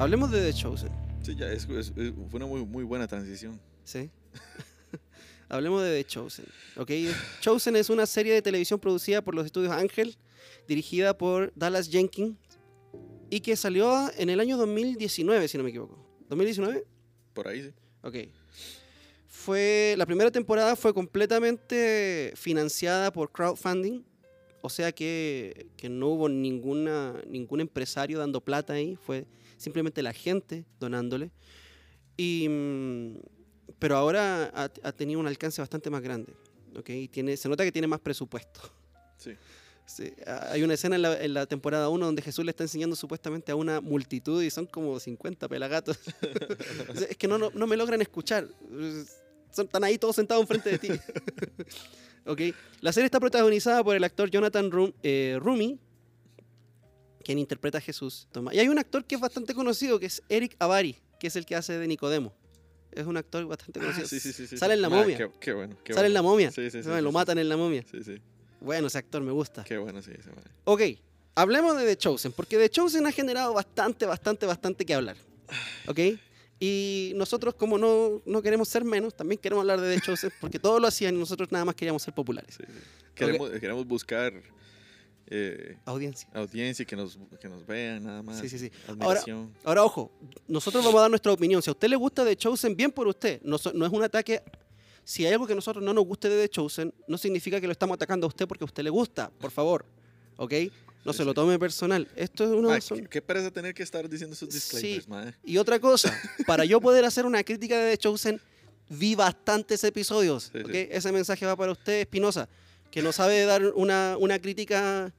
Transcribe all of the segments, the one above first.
Hablemos de The Chosen. Sí, ya, es, es- es- fue una muy, muy buena transición. Sí. Hablemos de The Chosen. ¿ok? The Chosen es una serie de televisión producida por los estudios Ángel, dirigida por Dallas Jenkins y que salió en el año 2019, si no me equivoco. ¿2019? Por ahí, sí. Ok. Fue, la primera temporada fue completamente financiada por crowdfunding, o sea que, que no hubo ninguna, ningún empresario dando plata ahí, fue simplemente la gente donándole. Y, mm, pero ahora ha, ha tenido un alcance bastante más grande. ¿ok? Y tiene, se nota que tiene más presupuesto. Sí. Hay una escena en la, en la temporada 1 donde Jesús le está enseñando supuestamente a una multitud y son como 50 pelagatos. Es que no, no, no me logran escuchar. Son, están ahí todos sentados enfrente de ti. Ok. La serie está protagonizada por el actor Jonathan Rum- eh, Rumi, quien interpreta a Jesús. Toma. Y hay un actor que es bastante conocido, que es Eric Avari, que es el que hace de Nicodemo. Es un actor bastante Ah, conocido. sí, sí, sí, sí, Sale en La Ma, Momia. Qué, qué bueno. Qué Sale en bueno. la momia. Sí, Ah, lo matan en la momia. Sí, sí. Bueno, ese actor me gusta. Qué bueno, sí, ese. Ok, hablemos de The Chosen, porque The Chosen ha generado bastante, bastante, bastante que hablar. ¿Ok? Y nosotros, como no, no queremos ser menos, también queremos hablar de The Chosen, porque todos lo hacían y nosotros nada más queríamos ser populares. Queremos, queremos buscar eh, Audiencia. audiencia y que nos, que nos vean, nada más. Sí, sí, sí. Ahora-. Ahora, ojo, nosotros vamos a dar nuestra opinión. Si a usted le gusta The Chosen, bien por usted. No, no es un ataque. Si hay algo que a nosotros no nos guste de The Chosen, no significa que lo estamos atacando a usted porque a usted le gusta. Por favor. ¿Ok? No Sí, se lo tome personal. Esto es una... Ma, son- qué, qué pereza tener que estar diciendo esos disclaimers, Sí. Y otra cosa, para yo poder hacer una crítica de The Chosen, vi bastantes episodios. Sí. Ese mensaje va para usted, Espinosa, que no sabe dar una, una crítica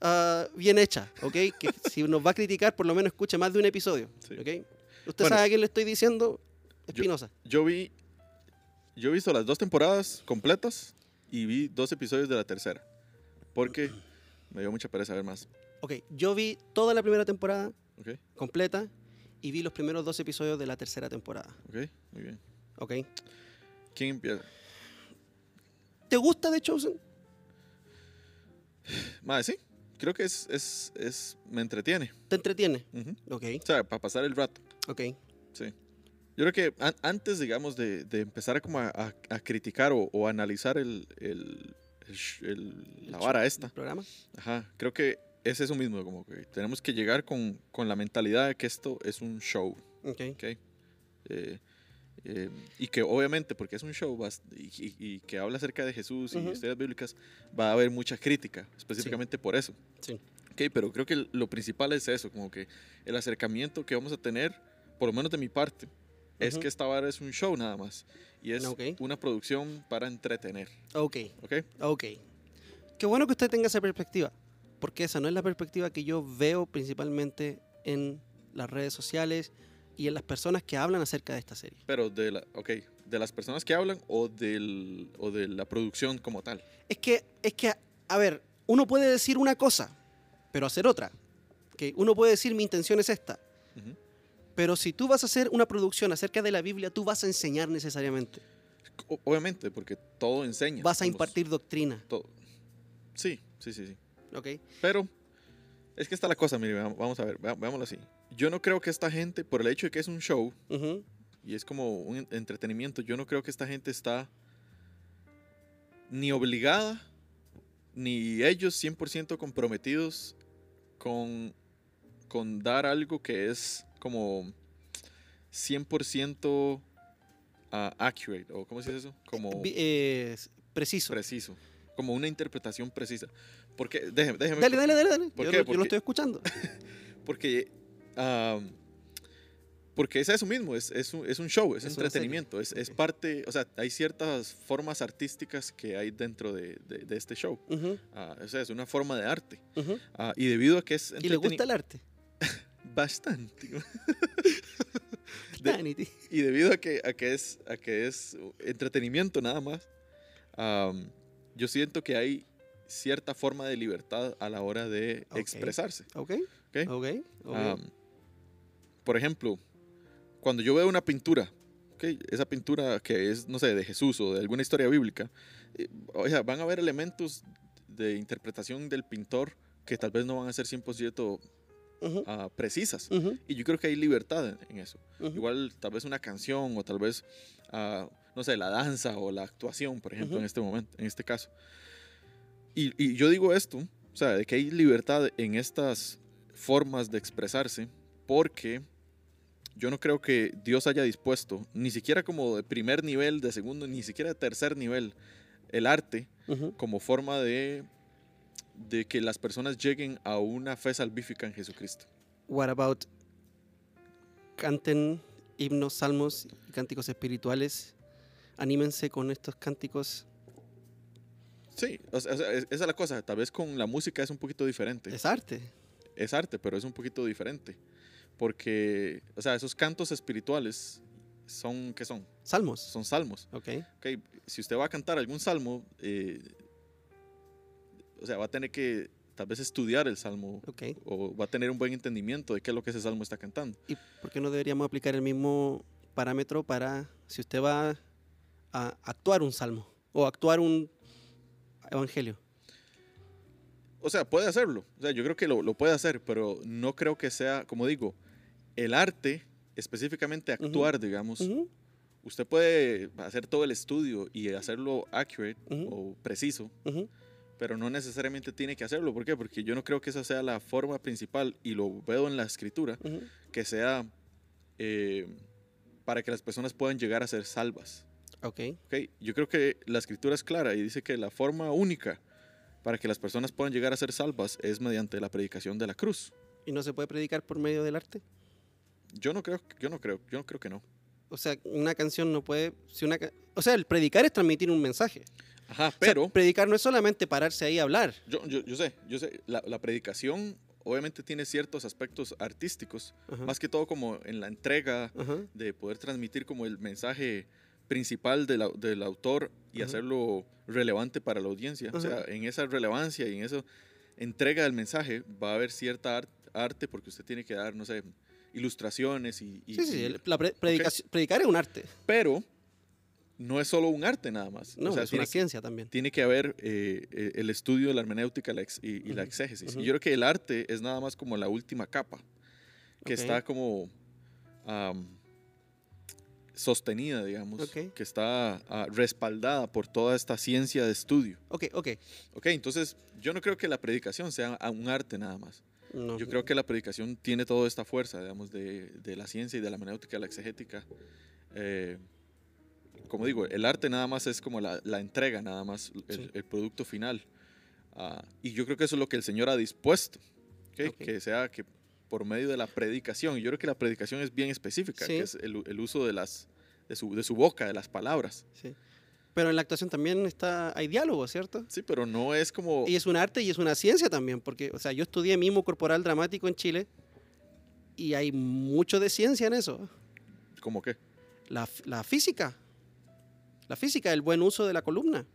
ah, bien hecha. ¿ok? Que si nos va a criticar, por lo menos escuche más de un episodio. Sí. ¿ok? Usted Bueno. sabe a quién le estoy diciendo, Espinosa. Yo vi. Yo he visto las dos temporadas completas y vi dos episodios de la tercera. Porque me dio mucha pereza ver más. Ok, yo vi toda la primera temporada ¿Ok? completa y vi los primeros dos episodios de la tercera temporada. ¿Ok? Muy bien. ¿ok? ¿Quién empieza? ¿Te gusta The Chosen? Madre, sí. Creo que es, es, es. Me entretiene. ¿Te entretiene? Ujú. Ok, O sea, para pasar el rato. ok. Sí. Yo creo que an- antes, digamos, de, de empezar a, como a, a- a criticar o, o analizar el, el- el el- la vara esta, ¿El programa? ajá, creo que es eso mismo, como que tenemos que llegar con, con la mentalidad de que esto es un show, Ok. ¿ok? Eh, eh, y que obviamente, porque es un show y, y- y que habla acerca de Jesús y Ujú. historias bíblicas, va a haber mucha crítica, específicamente por eso. Sí. Ok, pero creo que lo principal es eso, como que el acercamiento que vamos a tener, por lo menos de mi parte, es Ujú. que esta vara es un show nada más. Y es Ok. una producción para entretener. Ok. ¿Ok? Ok. Qué bueno que usted tenga esa perspectiva, porque esa no es la perspectiva que yo veo principalmente en las redes sociales y en las personas que hablan acerca de esta serie. Pero de, la, okay, de las personas que hablan o, del, o de la producción como tal. Es que, es que, a ver, uno puede decir una cosa, pero hacer otra. ¿ok? Uno puede decir mi intención es esta, Ujú. pero si tú vas a hacer una producción acerca de la Biblia, tú vas a enseñar necesariamente. Obviamente, porque todo enseña. Vas a impartir doctrina. todo. Sí, sí, sí, sí. ¿ok? Pero es que está la cosa, mire, vamos a ver, veámoslo así. Yo no creo que esta gente, por el hecho de que es un show, y es como un en- entretenimiento. Yo no creo que esta gente está ni obligada, ni ellos 100% comprometidos con, con dar algo que es como 100% ah, accurate, o ¿cómo se dice eso? Como eh, preciso. preciso, como una interpretación precisa. Porque, déjeme, déjeme. Dale, dale, dale, dale. ¿Por Yo, qué? lo- yo lo estoy escuchando. Porque, am, porque es eso mismo, es, es, un, es un show, es, Es entretenimiento, es, es Ok. parte, o sea, hay ciertas formas artísticas que hay dentro de, de- de este show. Ujú, Ah, o sea, es una forma de arte. ujú. Ah, y debido a que es ¿Y le gusta el arte? bastante. De- y debido a que, a que es, a que es entretenimiento nada más, am, yo siento que hay cierta forma de libertad a la hora de Ok. expresarse. ¿Ok? ¿ok? Ok. ok. Am, por ejemplo, cuando yo veo una pintura, ¿ok? esa pintura que es, no sé, de Jesús o de alguna historia bíblica, eh, o sea, van a haber elementos de interpretación del pintor que tal vez no van a ser 100% Ujú, ah, precisas. ujú, Y yo creo que hay libertad en, en eso. ujú. Igual tal vez una canción o tal vez, ah, no sé, la danza o la actuación, por ejemplo, en este momento, en este caso. Y, y yo digo esto, o sea, de que hay libertad en estas formas de expresarse, porque yo no creo que Dios haya dispuesto, ni siquiera como de primer nivel, de segundo, ni siquiera de tercer nivel, el arte Ujú. como forma de, de que las personas lleguen a una fe salvífica en Jesucristo. What about canten himnos, salmos cánticos espirituales? Anímense con estos cánticos. Sí, o sea, esa es la cosa. Tal vez con la música es un poquito diferente. Es arte. Es arte, pero es un poquito diferente. Porque, o sea, esos cantos espirituales son, ¿qué son? Salmos. Son salmos. Ok. Ok, Si usted va a cantar algún salmo, eh, o sea, va a tener que tal vez estudiar el salmo Ok. o va a tener un buen entendimiento de qué es lo que ese salmo está cantando. ¿Y por qué no deberíamos aplicar el mismo parámetro para si usted va a actuar un salmo o actuar un evangelio? O sea, puede hacerlo. O sea, yo creo que lo, lo puede hacer, pero no creo que sea, como digo, el arte, específicamente actuar, digamos. Usted puede hacer todo el estudio y hacerlo accurate o preciso, pero no necesariamente tiene que hacerlo. ¿Por qué? Porque yo no creo que esa sea la forma principal y lo veo en la escritura, que sea eh, para que las personas puedan llegar a ser salvas. Ok. ¿ok? Yo creo que la escritura es clara y dice que la forma única para que las personas puedan llegar a ser salvas es mediante la predicación de la cruz. ¿Y no se puede predicar por medio del arte? Yo no creo, yo no creo, yo no creo que no. O sea, una canción no puede... Si una, o sea, el predicar es transmitir un mensaje. Ajá, O sea, pero predicar no es solamente pararse ahí a hablar. yo, yo, yo sé, yo sé, la, la predicación obviamente tiene ciertos aspectos artísticos, Ajá, más que todo como en la entrega ajá, de poder transmitir como el mensaje principal del, au- del autor y hacerlo relevante para la audiencia. O sea, en esa relevancia y en esa entrega del mensaje va a haber cierta ar- arte porque usted tiene que dar, no sé, ilustraciones y... y- Sí, sí, y- la pre- predicaci- predicar es un arte. Pero no es solo un arte nada más. No, o sea, es tiene, una ciencia también. tiene que haber eh, eh, el estudio de la hermenéutica la ex- y, y la exégesis. Y yo creo que el arte es nada más como la última capa, que está como am, sostenida, digamos, Ok. que está ah, respaldada por toda esta ciencia de estudio. Ok, ok. Ok, entonces yo no creo que la predicación sea un arte nada más. No, Yo creo que la predicación tiene toda esta fuerza, digamos, de, de la ciencia y de la hermenéutica, la exegética. Eh, como digo, el arte nada más es como la, la entrega, nada más, el, Sí. el producto final. Ah, y yo creo que eso es lo que el Señor ha dispuesto, ¿ok? Ok. que sea que por medio de la predicación, yo creo que la predicación es bien específica, Sí. que es el, el uso de, las, de, su, de su boca, de las palabras. Sí. Pero en la actuación también está, hay diálogo, ¿cierto? Sí, pero no es como... Y es un arte y es una ciencia también, porque, o sea, yo estudié mimo corporal dramático en Chile y hay mucho de ciencia en eso. ¿Cómo qué? La, la física. La física, el buen uso de la columna.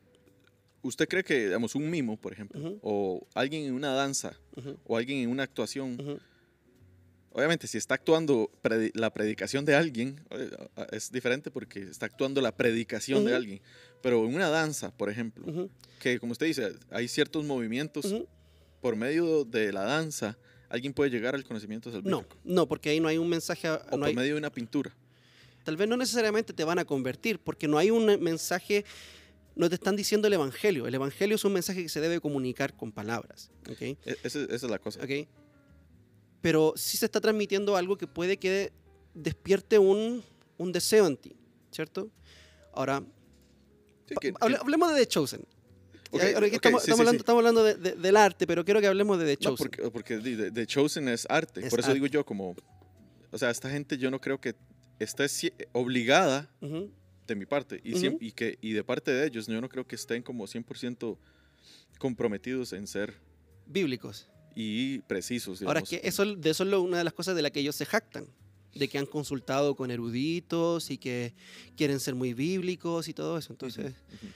¿Usted cree que, digamos, un mimo, por ejemplo, Ujú. o alguien en una danza, Ujú, o alguien en una actuación, ujú. Obviamente, si está actuando predi- la predicación de alguien, es diferente porque está actuando la predicación de alguien. Pero en una danza, por ejemplo, que como usted dice, hay ciertos movimientos por medio de la danza, alguien puede llegar al conocimiento No, salvífico. no, porque ahí no hay un mensaje. a- O no por hay- medio de una pintura. tal vez no necesariamente te van a convertir, porque no hay un mensaje, no te están diciendo el evangelio. El evangelio es un mensaje que se debe comunicar con palabras. ¿ok? E- ese- esa es la cosa. ¿ok? Pero sí se está transmitiendo algo que puede que despierte un, un deseo en ti, ¿cierto? Ahora, Sí, que- hable- que- hablemos de The Chosen. ok, Eh, ahora que ok, estamos, sí, estamos sí, hablando, estamos hablando de- de- del arte, pero quiero que hablemos de The No, Chosen. porque, porque de- The Chosen es arte. Es por eso digo arte. yo, como. O sea, esta gente yo no creo que esté obligada Ujú, de mi parte y, Ujú. siem- y, que, y de parte de ellos yo no creo que estén como 100% comprometidos en ser Bíblicos. Y precisos. Ahora, digamos. que eso, de eso es una de las cosas de las que ellos se jactan, de que han consultado con eruditos y que quieren ser muy bíblicos y todo eso. Entonces, Ujú.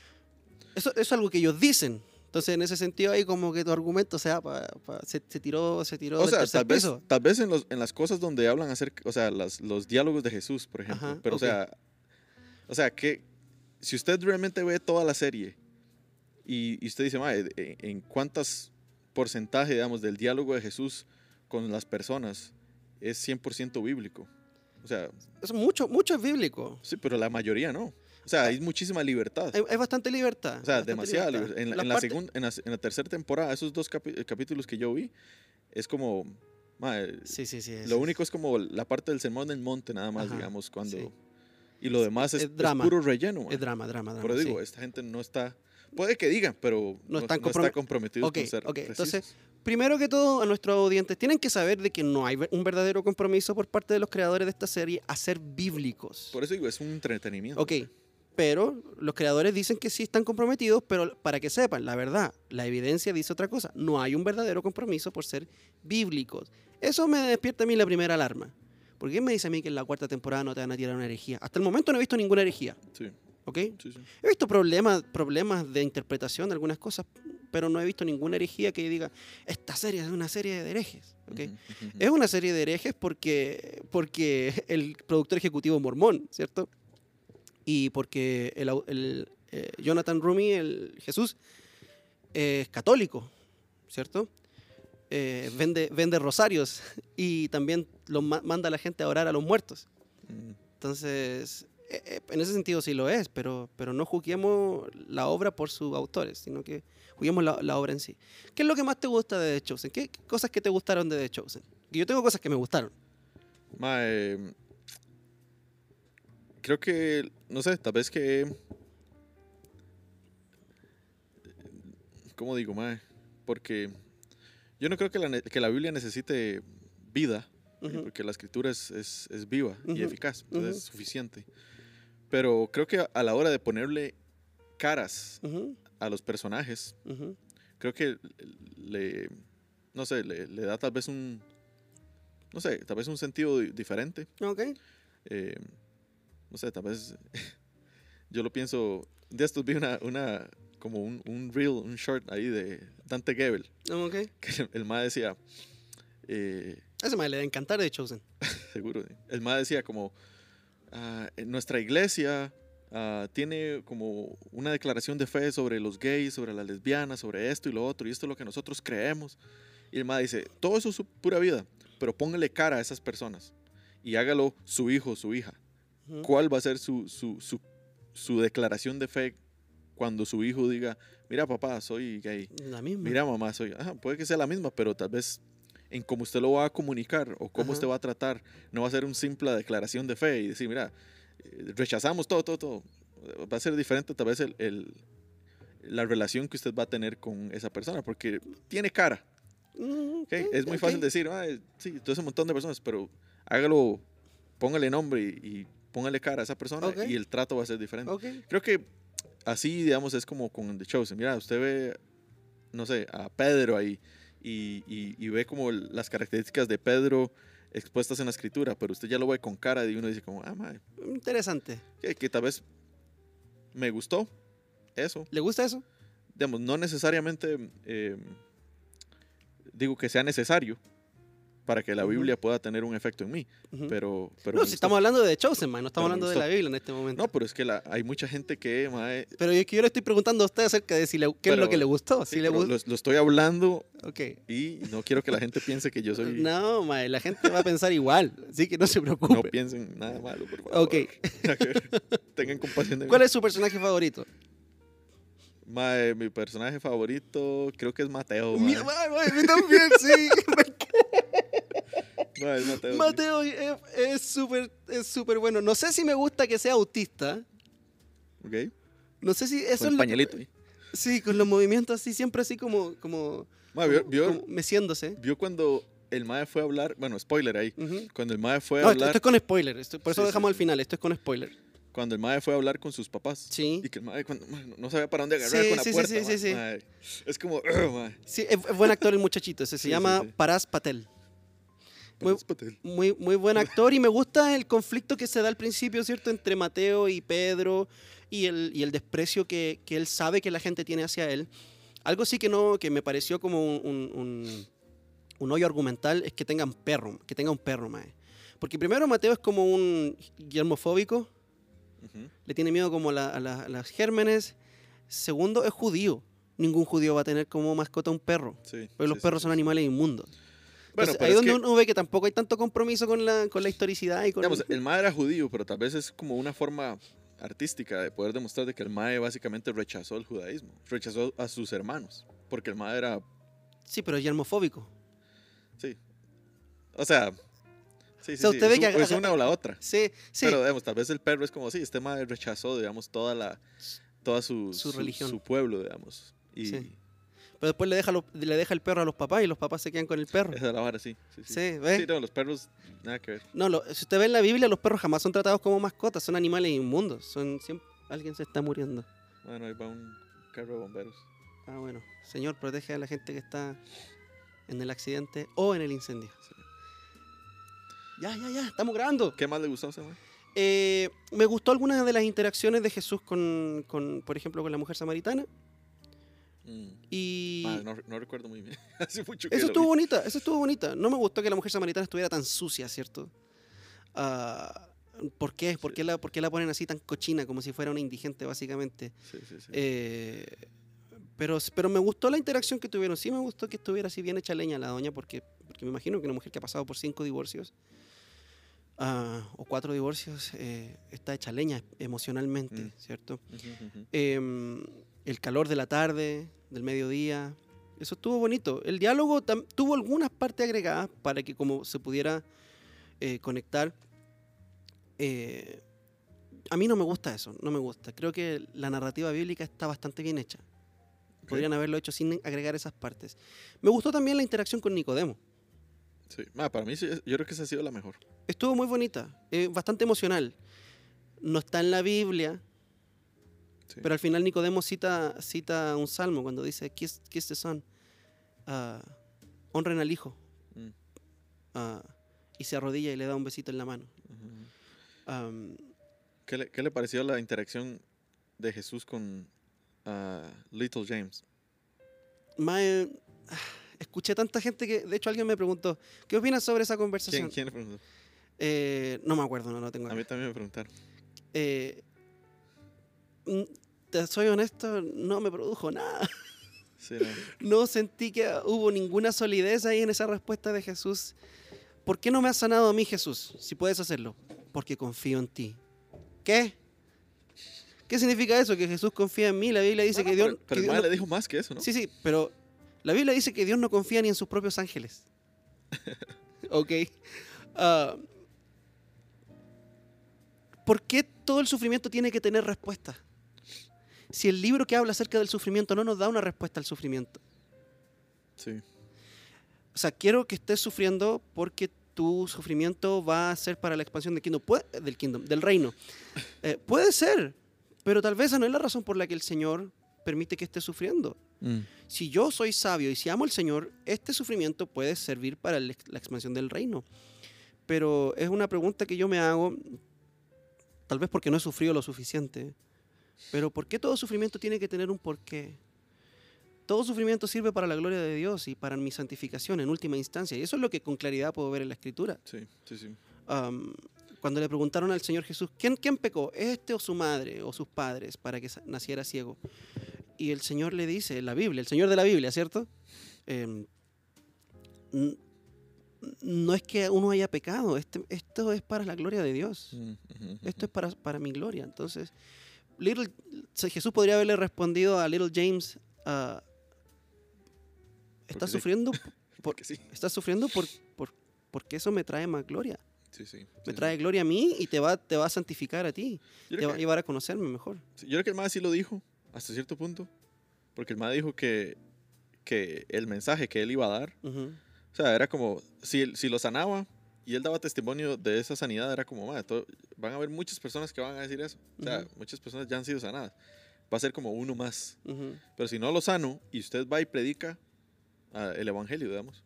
eso, eso es algo que ellos dicen. Entonces, en ese sentido, ahí como que tu argumento sea, pa- pa- se, se tiró, se tiró O sea, tal vez, tal vez en, los, en las cosas donde hablan acerca, o sea, las, los diálogos de Jesús, por ejemplo. Ajá, pero, ok. o sea, o sea, que si usted realmente ve toda la serie y, y usted dice, "Mae, ¿en, en cuántas porcentaje, digamos, del diálogo de Jesús con las personas es 100% bíblico. O sea, Eso mucho, mucho es bíblico. sí, pero la mayoría no. O sea, hay muchísima libertad. Hay, hay bastante libertad. O sea, demasiada libertad. En, la- en la partes- segun- en, la, en la tercera temporada, esos dos capítulos que yo vi, es como... mae, Sí, sí, sí. lo único es como la parte del sermón del monte, nada más, Ajá, digamos, cuando... sí. Y lo demás es, es es drama. puro relleno. Es drama, drama, drama. Pero digo, sí. esta gente no está... Puede que digan, pero no, están no compromet- está comprometido Ok, con ser ok, entonces. Primero que todo, a nuestros audientes tienen que saber de que no hay un verdadero compromiso por parte de los creadores de esta serie a ser bíblicos. Por eso digo, es un entretenimiento. Ok, pero los creadores dicen que sí están comprometidos, pero para que sepan, la verdad, la evidencia dice otra cosa. No hay un verdadero compromiso por ser bíblicos. Eso me despierta a mí la primera alarma. ¿Por qué me dice a mí que en la cuarta temporada no te van a tirar una herejía? Hasta el momento no he visto ninguna herejía, Sí, ¿ok? sí, sí. He visto problemas, problemas de interpretación de algunas cosas, pero no he visto ninguna herejía que diga, esta serie es una serie de herejes. ¿ok? Ujú, ujú, ujú. Es una serie de herejes porque, porque el productor ejecutivo mormón, ¿cierto? Y porque el, eh, Jonathan Rumi, el Jesús, es católico, ¿cierto? Eh, vende, vende rosarios y también lo ma- manda a la gente a orar a los muertos. Mm, Entonces, en ese sentido sí lo es, pero, pero no juzguemos la obra por sus autores, sino que juzguemos la, la obra en sí. ¿Qué es lo que más te gusta de The Chosen? ¿Qué qué cosas que te gustaron de The Chosen? Que yo tengo cosas que me gustaron. Mae, creo que, no sé, tal vez que... ¿Cómo digo, mae? Porque yo no creo que la, que la Biblia necesite vida, Ujú. porque la escritura es, es- es viva y Ujú, eficaz, entonces ujú. es suficiente. Pero creo que a, la hora de ponerle caras Ujú, a los personajes, ujú. creo que le, no sé, le, le da tal vez un, no sé, tal vez un sentido di- diferente. Ok. eh, no sé, tal vez yo lo pienso. De estos vi una, una como un, un reel, un short ahí de Dante Gebel, Ok. que el, el ma decía, eh, ese me le a encantar The Chosen. seguro, el ma decía como, "Ah, en nuestra iglesia ah, tiene como una declaración de fe sobre los gays, sobre las lesbianas, sobre esto y lo otro, y esto es lo que nosotros creemos. Y el ma dice, todo eso es su pura vida, pero póngale cara a esas personas y hágalo su hijo, su hija. ¿Cuál va a ser su, su, su, su declaración de fe cuando su hijo diga, mira papá, soy gay, La misma. mira mamá, soy... Ajá, puede que sea la misma, pero tal vez en cómo usted lo va a comunicar o cómo Ajá. usted va a tratar, no va a ser un simple declaración de fe y decir, mira, eh, rechazamos todo, todo, todo. Va a ser diferente tal vez el, el- la relación que usted va a tener con esa persona, porque tiene cara. Mm, ¿ok? ok, Es muy fácil decir, "Ay, sí, todo ese montón de personas, pero hágalo, póngale nombre y, y póngale cara a esa persona y el trato va a ser diferente. Creo que así, digamos, es como con The Chosen. Mira, usted ve, no sé, a Pedro ahí y, y- y ve como las características de Pedro expuestas en la escritura, pero usted ya lo ve con cara y uno dice como, ah, madre, Interesante. que, que tal vez me gustó eso. ¿Le gusta eso? Digamos, no necesariamente eh, digo que sea necesario para que la. Biblia pueda tener un efecto en mí, pero... pero no, si estamos hablando de Chosen, man, no estamos Pero hablando de la Biblia en este momento. No, pero es que la- hay mucha gente que, mae, Pero es que yo le estoy preguntando a usted acerca de si le, qué es lo que le gustó. sí, Si le pero gu- lo, lo estoy hablando Ok. y no quiero que la gente piense que yo soy... No, mae, la gente va a pensar igual, así que no se preocupe. No piensen nada malo, por favor. Ok. Tengan compasión de mí. ¿Cuál es su personaje favorito? Mae, mi personaje favorito creo que es Mateo. Mi- mae. mae, mae, a mí también, sí. Mae, es Mateo. Mateo es- súper es súper bueno. No sé si me gusta que sea autista. Ok. No sé si eso Con es el lo- pañalito. ahí. Sí, con los movimientos así, siempre así como, como, Mae, vio, como- vio- como meciéndose. vio cuando el Mae fue a hablar. Bueno, spoiler ahí. Ujú. Cuando el Mae fue a No, esto, hablar. esto es con spoiler, esto- por eso Sí, lo dejamos sí, al final, esto es con spoiler. Cuando el Mae fue a hablar con sus papás. Sí. Y que el Mae cuando, no- no sabía para dónde agarrar Sí, con la puerta. sí, sí, mae, sí. mae. Es como. Sí, es, buen actor el muchachito, ese se llama sí. Paras Patel. Muy-. Muy, muy buen actor y me gusta el conflicto que se da al principio, ¿cierto? Entre Mateo y Pedro y el, y el desprecio que, que él sabe que la gente tiene hacia él. Algo sí que no, que me pareció como un, un, un- hoyo argumental es que tengan perro, que tenga un perro, mae. Porque primero Mateo es como un germofóbico, le tiene miedo como a, la- a la- a las gérmenes. Segundo, es judío. Ningún judío va a tener como mascota un perro. Sí. Porque los sí, perros sí, son animales inmundos. Bueno, Entonces, ahí es donde que- uno ve que tampoco hay tanto compromiso con la, con la historicidad y con... Digamos, el MAE era judío, pero tal vez es como una forma artística de poder demostrar de que el MAE básicamente rechazó el judaísmo, rechazó a sus hermanos, porque el MAE era, Sí, pero es yermofóbico. sí, o sea, sí, sí, sea, sí, usted ve es, que es una o la otra. Sí, sí. Pero digamos, tal vez el perro es como, sí, este MAE rechazó, digamos, toda la, toda su, Su religión. su pueblo, digamos. Y Sí. Pero después le deja, le deja el perro a los papás y los papás se quedan con el perro. esa es la vara, sí. Sí, sí. Sí, ¿ves? Sí, no, los perros, nada que ver. No, lo- si usted ve en la Biblia, los perros jamás son tratados como mascotas, son animales inmundos. Son siempre, alguien se está muriendo. Bueno, ahí va un carro de bomberos. Ah, bueno. Señor, protege a la gente que está en el accidente o en el incendio. Sí. Ya, ya, ya, estamos grabando. ¿Qué más le gustó mae? Eh, me gustó algunas de las interacciones de Jesús con, con, por ejemplo, con la mujer samaritana. Mm. Y no, no recuerdo muy bien. Hace mucho que eso estuvo vi. bonita, eso estuvo bonita. No me gustó que la mujer samaritana estuviera tan sucia, ¿cierto? Ah, ¿Por qué? ¿Por qué, la, ¿Por qué la ponen así tan cochina, como si fuera una indigente, básicamente? Sí, sí, sí. Eh, pero, pero me gustó la interacción que tuvieron. Sí me gustó que estuviera así bien hecha leña la doña, porque, porque me imagino que una mujer que ha pasado por cinco divorcios ah, o cuatro divorcios eh, está hecha leña emocionalmente, Mm. ¿cierto? Em, el calor de la tarde, del mediodía, eso estuvo bonito. El diálogo tuvo algunas partes agregadas para que como se pudiera eh, conectar. Eh, a mí no me gusta eso, no me gusta. Creo que la narrativa bíblica está bastante bien hecha. Podrían haberlo hecho sin agregar esas partes. Me gustó también la interacción con Nicodemo. Sí. Ma, para mí, yo creo que esa ha sido la mejor. Estuvo muy bonita, eh, bastante emocional. No está en la Biblia, Sí. pero al final Nicodemo cita, cita un salmo cuando dice, kiss, kiss the son, ah, honren al hijo, Mm. ah, y se arrodilla y le da un besito en la mano. ¿Qué, le, qué le pareció la interacción de Jesús con ah, Little James? escuché tanta gente que, de hecho alguien me preguntó, ¿qué opinas sobre esa ¿Quién, conversación? quién le preguntó? Eh, no me acuerdo, no lo tengo. A acá. mí también me preguntaron. Eh, te soy honesto, no me produjo nada. Sí, no. No sentí que hubo ninguna solidez ahí en esa respuesta de Jesús. ¿Por qué no me has sanado a mí, Jesús? Si puedes hacerlo. Porque confío en ti. ¿Qué? ¿Qué significa eso? Que Jesús confía en mí. La Biblia dice No, no, que Dios... pero, que pero el Dios no- le dijo más que eso, ¿no? Sí, sí, pero la Biblia dice que Dios no confía ni en sus propios ángeles. ok. Ah, ¿Por qué todo el sufrimiento tiene que tener respuesta? Si el libro que habla acerca del sufrimiento no nos da una respuesta al sufrimiento. Sí. O sea, quiero que estés sufriendo porque tu sufrimiento va a ser para la expansión del kingdom, del, kingdom, del reino. Eh, puede ser, pero tal vez esa no es la razón por la que el Señor permite que estés sufriendo. Mm. Si yo soy sabio y si amo al Señor, este sufrimiento puede servir para la expansión del reino. Pero es una pregunta que yo me hago, tal vez porque no he sufrido lo suficiente, pero ¿por qué todo sufrimiento tiene que tener un porqué? Todo sufrimiento sirve para la gloria de Dios y para mi santificación en última instancia. Y eso es lo que con claridad puedo ver en la Escritura. Sí, sí, sí. Cuando le preguntaron al Señor Jesús, ¿quién, ¿quién pecó? ¿Este o su madre o sus padres para que naciera ciego? Y el Señor le dice, la Biblia, el Señor de la Biblia, ¿cierto? Em, no es que uno haya pecado, este- esto es para la gloria de Dios. Mm. Esto es para, para mi gloria. Entonces, Little, Jesús podría haberle respondido a Little James, ah, ¿estás sufriendo, Porque sí. estás sufriendo por, por- porque eso me trae más gloria? Sí, sí. Me trae gloria a mí y te va, te va a santificar a ti. Yo Te va a llevar a conocerme mejor. Yo creo que el MAE sí lo dijo hasta cierto punto. Porque el MAE dijo que, que el mensaje que él iba a dar, Ujú, o sea, era como, si, si lo sanaba y él daba testimonio de esa sanidad, era como, "Mae, to- van a haber muchas personas que van a decir eso. O sea, muchas personas ya han sido sanadas. Va a ser como uno más. Pero si no lo sano y usted va y predica ah, el evangelio, digamos,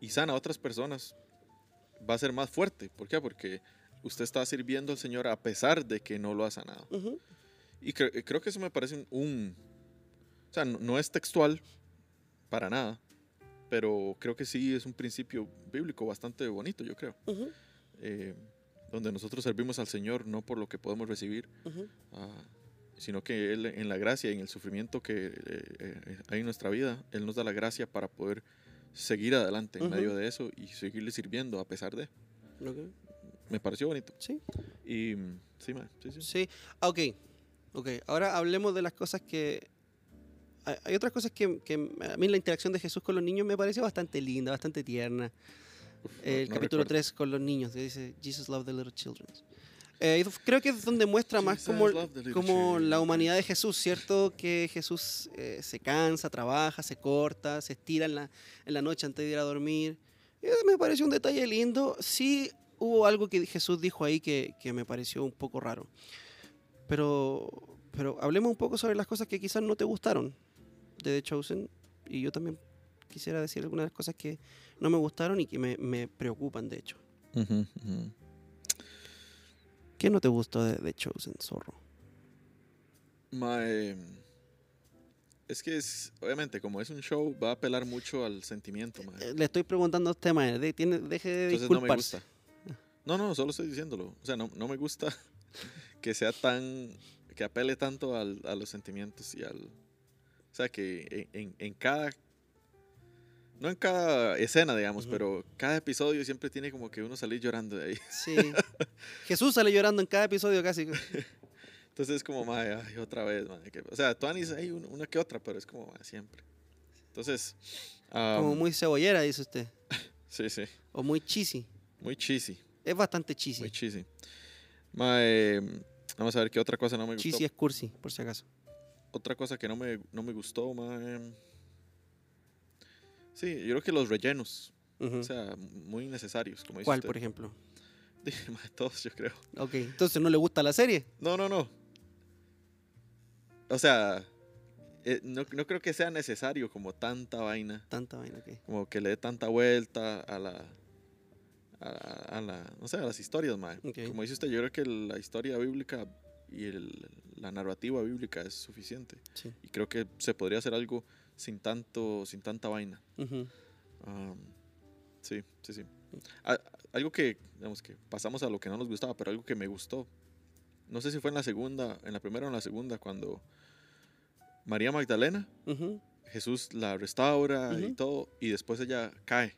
y sana a otras personas, va a ser más fuerte. ¿Por qué? Porque usted está sirviendo al Señor a pesar de que no lo ha sanado. Y cre- creo que eso me parece un- un... O sea, no, no es textual para nada, pero creo que sí es un principio bíblico bastante bonito, yo creo. Ujú, Eh, donde nosotros servimos al Señor no por lo que podemos recibir, ujú, ah, sino que Él en la gracia y en el sufrimiento que eh, eh, hay en nuestra vida, Él nos da la gracia para poder seguir adelante en Ujú. medio de eso y seguirle sirviendo a pesar de. Ok. Me pareció bonito. Sí, Y mm, sí, mae, sí, sí. sí. Ok, ok. Ahora hablemos de las cosas que... Hay otras cosas que, que a mí la interacción de Jesús con los niños me pareció bastante linda, bastante tierna. No- El no capítulo recuerdo. 3 con los niños, que dice Jesus loved the little children. Eh, creo que es donde muestra más como, como la humanidad de Jesús, ¿cierto? Que Jesús eh, se cansa, trabaja, se corta, se estira en la, en la noche antes de ir a dormir. Eh, me pareció un detalle lindo. Sí hubo algo que Jesús dijo ahí que, que me pareció un poco raro. Pero, pero hablemos un poco sobre las cosas que quizás no te gustaron de The Chosen. Y yo también quisiera decir algunas cosas que no me gustaron y que me, me preocupan, de hecho. ¿Qué no te gustó de The Chosen, zorro? Mae, es que es, obviamente, como es un show, va a apelar mucho al sentimiento. Eh, Le estoy preguntando a usted, de- tiene- deje de Entonces no me disculparse. gusta. No, no, solo estoy diciéndolo. O sea, no, no me gusta que sea tan, que apele tanto al- a los sentimientos y al... O sea, que en, en- cada... No en cada escena, digamos, pero cada episodio siempre tiene como que uno salir llorando de ahí. Sí. Jesús sale llorando en cada episodio casi. Entonces es como, mae, ay, otra vez, mae, que- O sea, Tuanis hay un- una que otra, pero es como mae, siempre. Entonces... Como am, muy cebollera, dice usted. Sí, sí. O muy cheesy. Muy cheesy. Es bastante cheesy. Muy cheesy. Mae, vamos a ver qué otra cosa no me gustó. Cheesy es cursi, por si acaso. Otra cosa que no me, no me gustó, mae. Sí, yo creo que los rellenos. O sea, muy necesarios, como dice ¿Cuál, usted. por ejemplo? Mae, todos, yo creo. Ok, entonces no le gusta la serie. No, no, no. O sea, eh, no, no creo que sea necesario como tanta vaina. Tanta vaina que. Como que le dé tanta vuelta a la. A, a la. No sé, a las historias, mae. Ok. Como dice usted, yo creo que la historia bíblica y el- la narrativa bíblica es suficiente. Sí. Y creo que se podría hacer algo sin tanto, sin tanta vaina. Ujú. Am, sí, sí, sí. A- algo que, digamos que pasamos a lo que no nos gustaba, pero algo que me gustó. No sé si fue en la segunda, en la primera o en la segunda, cuando María Magdalena, Ujú. Jesús la restaura y Ujú. todo, y después ella cae.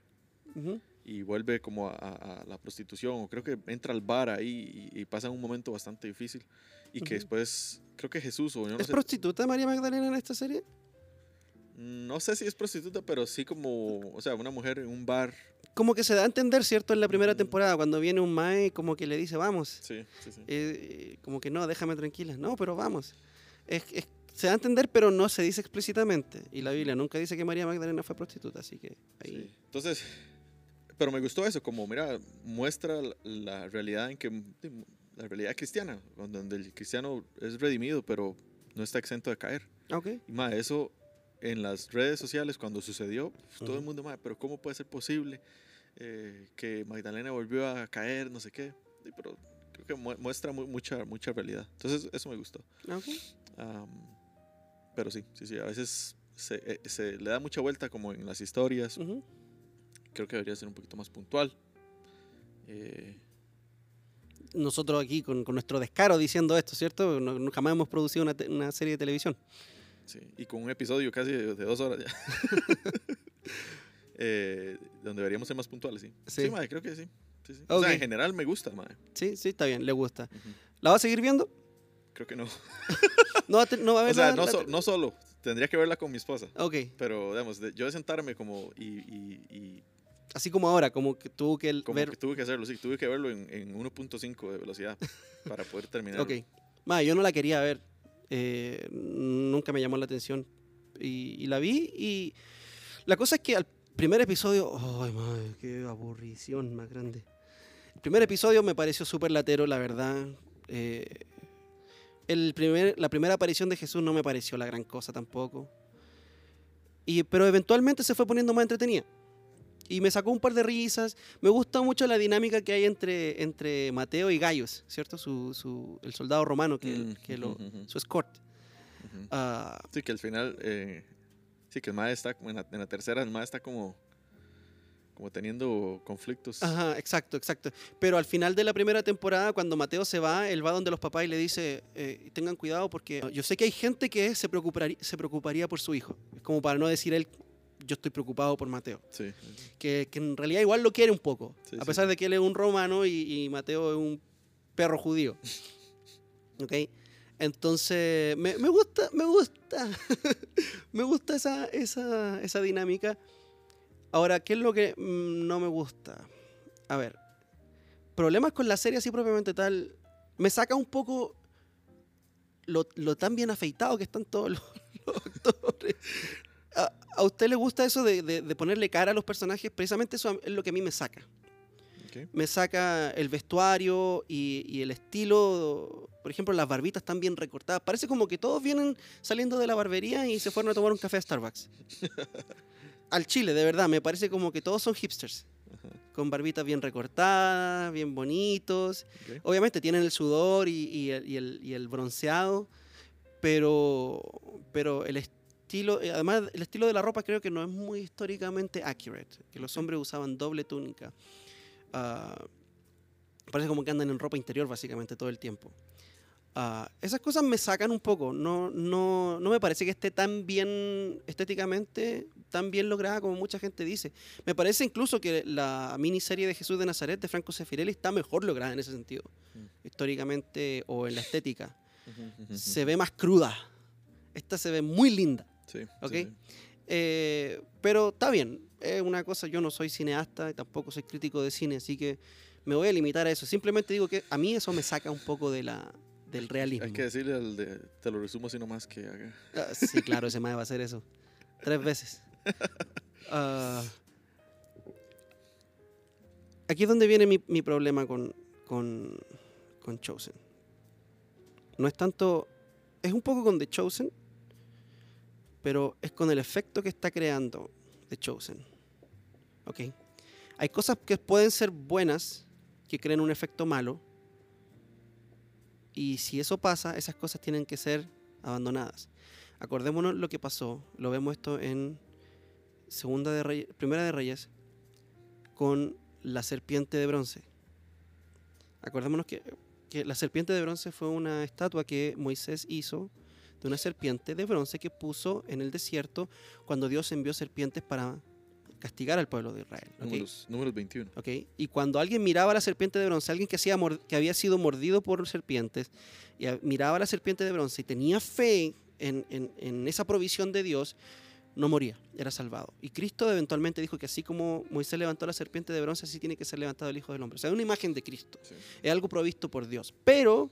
Y vuelve como a, a- a la prostitución, o creo que entra al bar ahí y, y pasa un momento bastante difícil. Y que Ujú. después, creo que Jesús, o yo no ¿Es sé, prostituta María Magdalena en esta serie? no sé si es prostituta, pero sí como, o sea, una mujer en un bar. Como que se da a entender, ¿cierto? En la primera Ujú. temporada, cuando viene un mae, como que le dice, vamos. Sí, sí, sí. Eh, como que no, déjame tranquila. No, pero vamos. Es, es- se da a entender, pero no se dice explícitamente. Y la Biblia nunca dice que María Magdalena fue prostituta, así que ahí. Sí. Entonces, pero me gustó eso, como, mira, muestra la, realidad en que, la realidad cristiana, donde el cristiano es redimido, pero no está exento de caer. Y más, eso en las redes sociales cuando sucedió, pues, todo el mundo, "Mae, pero ¿cómo puede ser posible eh, que Magdalena volvió a caer, no sé qué? Sí, pero creo que mu- muestra mu- mucha, mucha realidad. Entonces, eso me gustó. Pero sí, sí, sí, a veces se, eh, se le da mucha vuelta como en las historias. Creo que debería ser un poquito más puntual. Eh, Nosotros aquí con, con nuestro descaro diciendo esto, ¿cierto? No- no- jamás hemos producido una, una serie de televisión. sí, y con un episodio casi de, de dos horas ya. Eh, donde deberíamos ser más puntuales, sí. Sí. Sí, mae, creo que sí. Sí, sí. O Ok. sea, en general me gusta, mae. Sí, sí, está bien, le gusta. Ujú. ¿La va a seguir viendo? Creo que no. No va a, te- no va a ver O sea, la- no, la- so- no solo. Tendría que verla con mi esposa. Ok, Pero, digamos, yo de sentarme como y, y- y así como ahora, como que tuvo que el- como ver... que tuve que hacerlo, sí, tuve que verlo en, en 1.5 de velocidad para poder terminar. Ok. Ma, yo no la quería ver. eh, nunca me llamó la atención. Y, y la vi y... La cosa es que al primer episodio... ¡Ay, madre! ¡Qué aburrición más grande! El primer episodio me pareció súper latero, la verdad. Eh, el primer, la primera aparición de Jesús no me pareció la gran cosa tampoco. Y, pero eventualmente se fue poniendo más entretenida. Y me sacó un par de risas. Me gusta mucho la dinámica que hay entre, entre Mateo y Gaius, ¿cierto? Su, su- el soldado romano que, Mm, que lo, su escort. Ah, Sí, que al final, eh, sí, que el MAE está, en la, en la tercera, el MAE está como, como teniendo conflictos. ajá, exacto, exacto. Pero al final de la primera temporada, cuando Mateo se va, él va donde los papás y le dice, eh, tengan cuidado porque yo sé que hay gente que se preocuparía, se preocuparía por su hijo. Es como para no decir él yo estoy preocupado por Mateo. Sí. Que, que en realidad igual lo quiere un poco, Sí, a sí. pesar de que él es un romano y, y Mateo es un perro judío. ¿Ok? Entonces, me, me gusta, me gusta, me gusta esa, esa, esa dinámica. Ahora, ¿qué es lo que no me gusta? A ver, problemas con la serie así propiamente tal, me saca un poco lo, lo tan bien afeitado que están todos los, los actores. ¿A, a usted le gusta eso de, de- de ponerle cara a los personajes? Precisamente eso es lo que a mí me saca. Me saca el vestuario y, y el estilo. Por ejemplo, las barbitas están bien recortadas. Parece como que todos vienen saliendo de la barbería y se fueron a tomar un café a Starbucks. Al Chile, de verdad. Me parece como que todos son hipsters. Con barbitas bien recortadas, bien bonitos. Obviamente tienen el sudor y, y el, y el- y el bronceado, pero, pero el estilo, eh, además el estilo de la ropa creo que no es muy históricamente accurate, que los hombres usaban doble túnica. Ah, parece como que andan en ropa interior básicamente todo el tiempo. Ah, esas cosas me sacan un poco, no, no, no me parece que esté tan bien estéticamente, tan bien lograda como mucha gente dice. Me parece incluso que la miniserie de Jesús de Nazaret de Franco Sefirelli está mejor lograda en ese sentido, Mm. históricamente o en la estética. Se ve más cruda. Esta se ve muy linda. Sí, ok. sí. Eh, pero está bien, es una cosa, yo no soy cineasta y tampoco soy crítico de cine, así que me voy a limitar a eso. Simplemente digo que a mí eso me saca un poco de la, del realismo. Hay que decirle al de, te lo resumo así nomás que haga. Ah, sí, claro, ese mae va a hacer eso. Tres veces. Ah, aquí es donde viene mi, mi problema con, con, con Chosen. No es tanto. Es un poco con The Chosen, pero es con el efecto que está creando The Chosen. ¿Ok? Hay cosas que pueden ser buenas que creen un efecto malo. Y si eso pasa, esas cosas tienen que ser abandonadas. Acordémonos lo que pasó, lo vemos esto en segunda de Reyes, Primera de Reyes con la serpiente de bronce. Acordémonos que, que la serpiente de bronce fue una estatua que Moisés hizo de una serpiente de bronce que puso en el desierto cuando Dios envió serpientes para castigar al pueblo de Israel. ¿ok? Números, números 21. ¿ok? Y cuando alguien miraba a la serpiente de bronce, alguien que, hacía que había sido mordido por serpientes, y miraba a la serpiente de bronce y tenía fe en, en- en esa provisión de Dios, no moría, era salvado. Y Cristo eventualmente dijo que así como Moisés levantó la serpiente de bronce, así tiene que ser levantado el Hijo del Hombre. O sea, es una imagen de Cristo, Sí. es algo provisto por Dios. Pero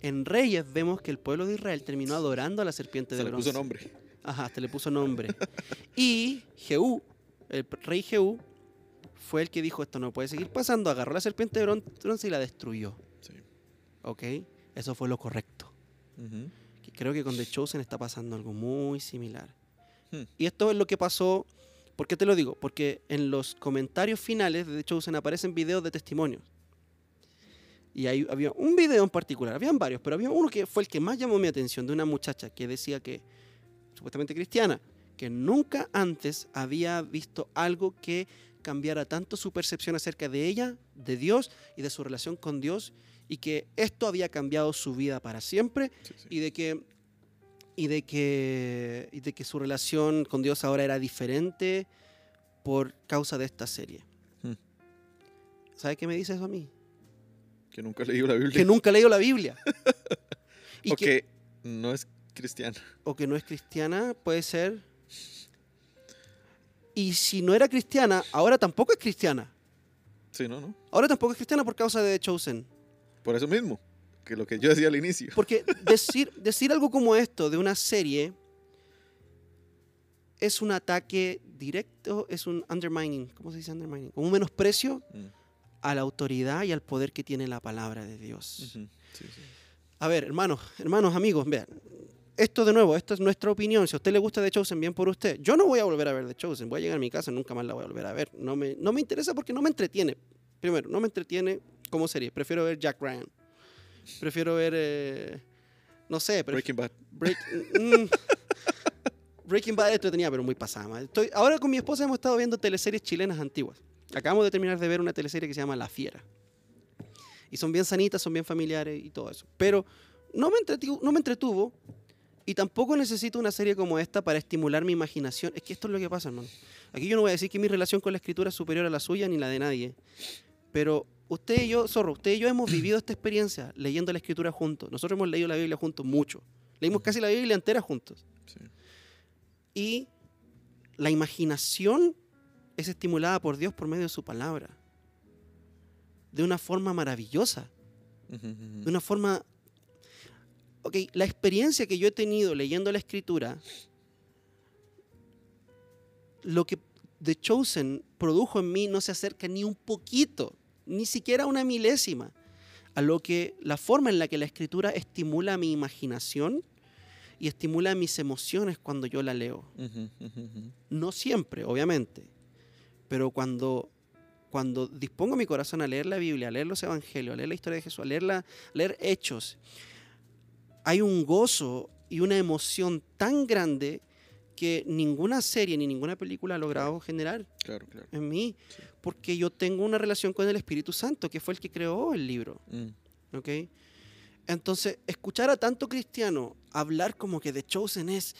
en Reyes vemos que el pueblo de Israel terminó adorando a la serpiente Se de le bronce. puso nombre. Ajá, hasta le puso nombre. Y Jehú, el rey Jehú, fue el que dijo, esto no puede seguir pasando, agarró la serpiente de bron- bronce y la destruyó. Sí. ¿Ok? Eso fue lo correcto. Creo que con The Chosen está pasando algo muy similar. Hmm. Y esto es lo que pasó, ¿por qué te lo digo? Porque en los comentarios finales de The Chosen aparecen videos de testimonios. Y ahí había un video en particular, habían varios, pero había uno que fue el que más llamó mi atención, de una muchacha que decía que, supuestamente cristiana, que nunca antes había visto algo que cambiara tanto su percepción acerca de ella, de Dios y de su relación con Dios, y que esto había cambiado su vida para siempre, Sí, sí. y de que y de que y de que su relación con Dios ahora era diferente por causa de esta serie. Hmm. ¿Sabe qué me dice eso a mí? Que nunca leí la Biblia. Que nunca leído la Biblia. y o que, que no es cristiana. o que no es cristiana, puede ser. Y si no era cristiana, ahora tampoco es cristiana. Sí, no, no. Ahora tampoco es cristiana por causa de The Chosen. Por eso mismo. Que lo que yo decía al inicio. Porque decir, decir algo como esto de una serie es un ataque directo, es un undermining, ¿cómo se dice undermining? Como un menosprecio Mm. A la autoridad y al poder que tiene la palabra de Dios. Ujú. Sí, sí. A ver, hermanos, hermanos, amigos, vean. Esto de nuevo, esto es nuestra opinión. Si a usted le gusta The Chosen, bien por usted. Yo no voy a volver a ver The Chosen. Voy a llegar a mi casa nunca más la voy a volver a ver. No me, no me interesa porque no me entretiene. Primero, no me entretiene como serie. Prefiero ver Jack Ryan. Prefiero ver, eh, no sé, Breaking Bad. Break- mm. Breaking Bad entretenida, pero muy pasada. Estoy, ahora con mi esposa hemos estado viendo teleseries chilenas antiguas. Acabamos de terminar de ver una teleserie que se llama La Fiera. Y son bien sanitas, son bien familiares y todo eso. Pero no me entretuvo, no me entretuvo Y tampoco necesito una serie como esta para estimular mi imaginación. Es que esto es lo que pasa, hermano. Aquí yo no voy a decir que mi relación con la escritura es superior a la suya ni la de nadie. Pero usted y yo, Zorro, usted y yo hemos vivido esta experiencia leyendo la escritura juntos. Nosotros hemos leído la Biblia juntos mucho. Leímos casi la Biblia entera juntos. Sí. Y la imaginación es estimulada por Dios por medio de su palabra. De una forma maravillosa. De una forma... Ok, la experiencia que yo he tenido leyendo la escritura, lo que The Chosen produjo en mí no se acerca ni un poquito, ni siquiera una milésima, a lo que la forma en la que la escritura estimula mi imaginación y estimula mis emociones cuando yo la leo. No siempre, obviamente, pero cuando, cuando dispongo mi corazón a leer la Biblia, a leer los evangelios, a leer la historia de Jesús, a leer, la- a leer hechos, hay un gozo y una emoción tan grande que ninguna serie ni ninguna película ha logrado generar Claro, claro. en mí, Sí. porque yo tengo una relación con el Espíritu Santo, que fue el que creó el libro. Mm, ¿ok? Entonces, escuchar a tanto cristiano hablar como que The Chosen es